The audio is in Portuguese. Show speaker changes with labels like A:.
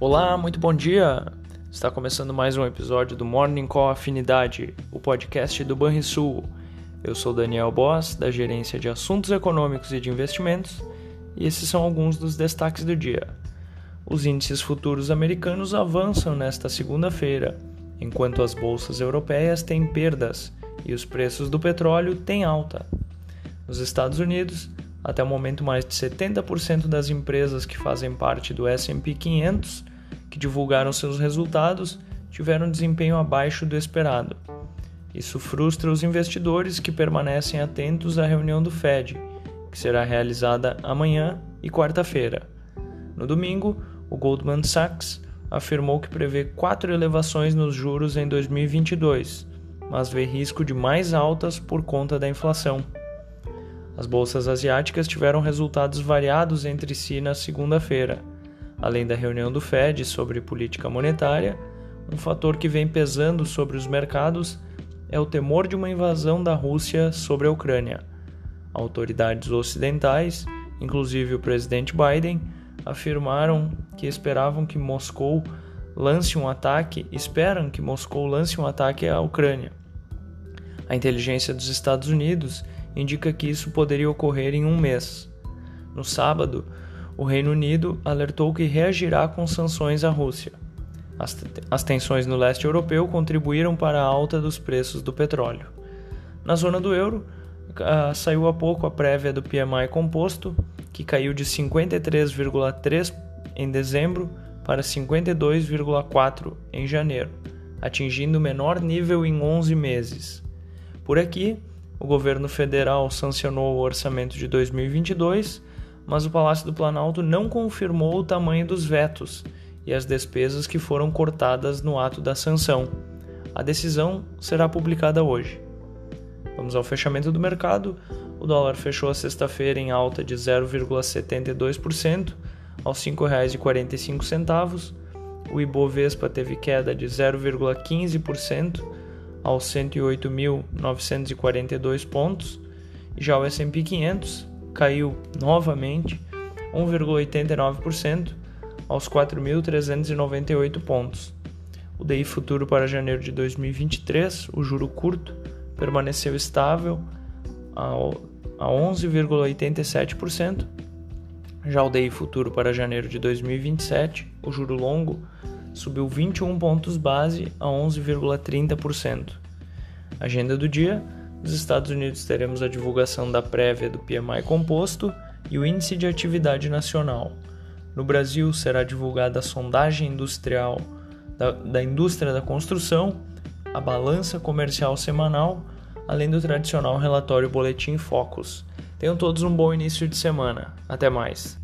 A: Olá, muito bom dia! Está começando mais um episódio do Morning Call Afinidade, o podcast do Banrisul. Eu sou Daniel Boss, da Gerência de Assuntos Econômicos e de Investimentos, e esses são alguns dos destaques do dia. Os índices futuros americanos avançam nesta segunda-feira, enquanto as bolsas europeias têm perdas e os preços do petróleo têm alta. Nos Estados Unidos, até o momento, mais de 70% das empresas que fazem parte do SP 500 que divulgaram seus resultados tiveram desempenho abaixo do esperado. Isso frustra os investidores que permanecem atentos à reunião do Fed, que será realizada amanhã e quarta-feira. No domingo, o Goldman Sachs afirmou que prevê quatro elevações nos juros em 2022, mas vê risco de mais altas por conta da inflação. As bolsas asiáticas tiveram resultados variados entre si na segunda-feira. Além da reunião do Fed sobre política monetária, um fator que vem pesando sobre os mercados é o temor de uma invasão da Rússia sobre a Ucrânia. Autoridades ocidentais, inclusive o presidente Biden, afirmaram que esperavam que Moscou lance um ataque, esperam que Moscou lance um ataque à Ucrânia. A inteligência dos Estados Unidos indica que isso poderia ocorrer em um mês. No sábado, o Reino Unido alertou que reagirá com sanções à Rússia. As, as tensões no leste europeu contribuíram para a alta dos preços do petróleo. Na zona do euro, uh, saiu há pouco a prévia do PMI composto, que caiu de 53,3 em dezembro para 52,4 em janeiro, atingindo o menor nível em 11 meses. Por aqui, o governo federal sancionou o orçamento de 2022, mas o Palácio do Planalto não confirmou o tamanho dos vetos e as despesas que foram cortadas no ato da sanção. A decisão será publicada hoje. Vamos ao fechamento do mercado. O dólar fechou a sexta-feira em alta de 0,72% aos R$ 5,45. O Ibovespa teve queda de 0,15% aos 108.942 pontos, já o S&P 500 caiu novamente 1,89% aos 4.398 pontos. O DI futuro para janeiro de 2023, o juro curto, permaneceu estável a 11,87%. Já o DI futuro para janeiro de 2027, o juro longo, subiu 21 pontos base a 11,30%. Agenda do dia: nos Estados Unidos teremos a divulgação da prévia do PMI composto e o índice de atividade nacional. No Brasil será divulgada a sondagem industrial da, da indústria da construção, a balança comercial semanal, além do tradicional relatório Boletim Focus. Tenham todos um bom início de semana. Até mais.